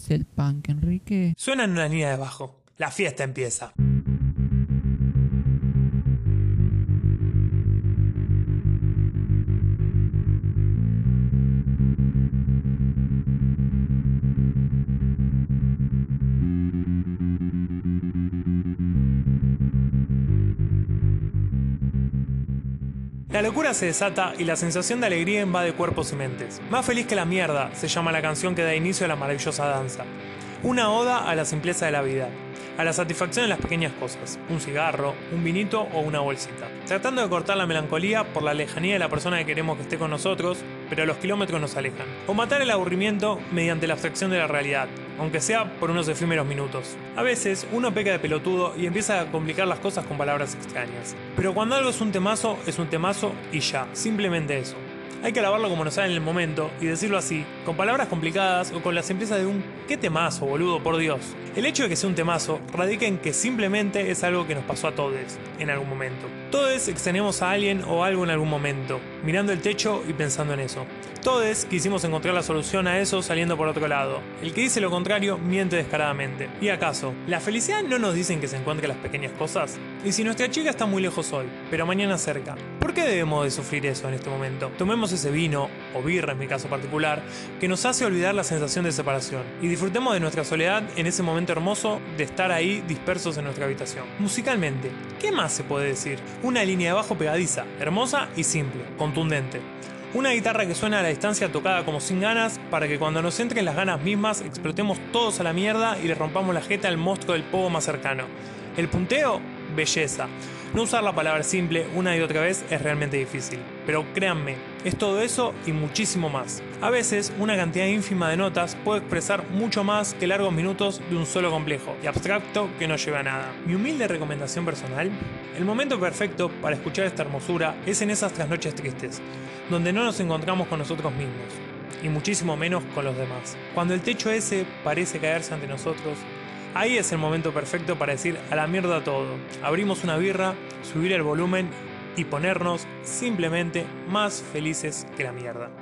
es el punk, Enrique? Suena en una línea de bajo. La fiesta empieza. La locura se desata y la sensación de alegría invade cuerpos y mentes. Más feliz que la mierda se llama la canción que da inicio a la maravillosa danza. Una oda a la simpleza de la vida, a la satisfacción de las pequeñas cosas, un cigarro, un vinito o una bolsita. Tratando de cortar la melancolía por la lejanía de la persona que queremos que esté con nosotros, pero los kilómetros nos alejan. O matar el aburrimiento mediante la abstracción de la realidad, aunque sea por unos efímeros minutos. A veces uno peca de pelotudo y empieza a complicar las cosas con palabras extrañas. Pero cuando algo es un temazo, es un temazo y ya, simplemente eso. Hay que alabarlo como nos sale en el momento y decirlo así, con palabras complicadas o con la simpleza de un ¿qué temazo, boludo, por Dios? El hecho de que sea un temazo radica en que simplemente es algo que nos pasó a todos en algún momento. Todos extrañamos a alguien o algo en algún momento, mirando el techo y pensando en eso. Todos quisimos encontrar la solución a eso saliendo por otro lado. El que dice lo contrario miente descaradamente. ¿Y acaso? ¿La felicidad no nos dicen que se encuentre las pequeñas cosas? Y si nuestra chica está muy lejos hoy, pero mañana cerca, ¿por qué debemos de sufrir eso en este momento? Tomemos ese vino, o birra en mi caso particular, que nos hace olvidar la sensación de separación, y disfrutemos de nuestra soledad en ese momento hermoso de estar ahí dispersos en nuestra habitación. Musicalmente, ¿qué más se puede decir? Una línea de bajo pegadiza, hermosa y simple, contundente. Una guitarra que suena a la distancia tocada como sin ganas para que cuando nos entren las ganas mismas explotemos todos a la mierda y le rompamos la jeta al monstruo del pogo más cercano. El punteo, belleza. No usar la palabra simple una y otra vez es realmente difícil, pero créanme, es todo eso y muchísimo más. A veces, una cantidad ínfima de notas puede expresar mucho más que largos minutos de un solo complejo y abstracto que no lleva a nada. Mi humilde recomendación personal, el momento perfecto para escuchar esta hermosura es en esas trasnoches tristes, donde no nos encontramos con nosotros mismos, y muchísimo menos con los demás. Cuando el techo ese parece caerse ante nosotros, Ahí es el momento perfecto para decir a la mierda todo. Abrimos una birra, subir el volumen y ponernos simplemente más felices que la mierda.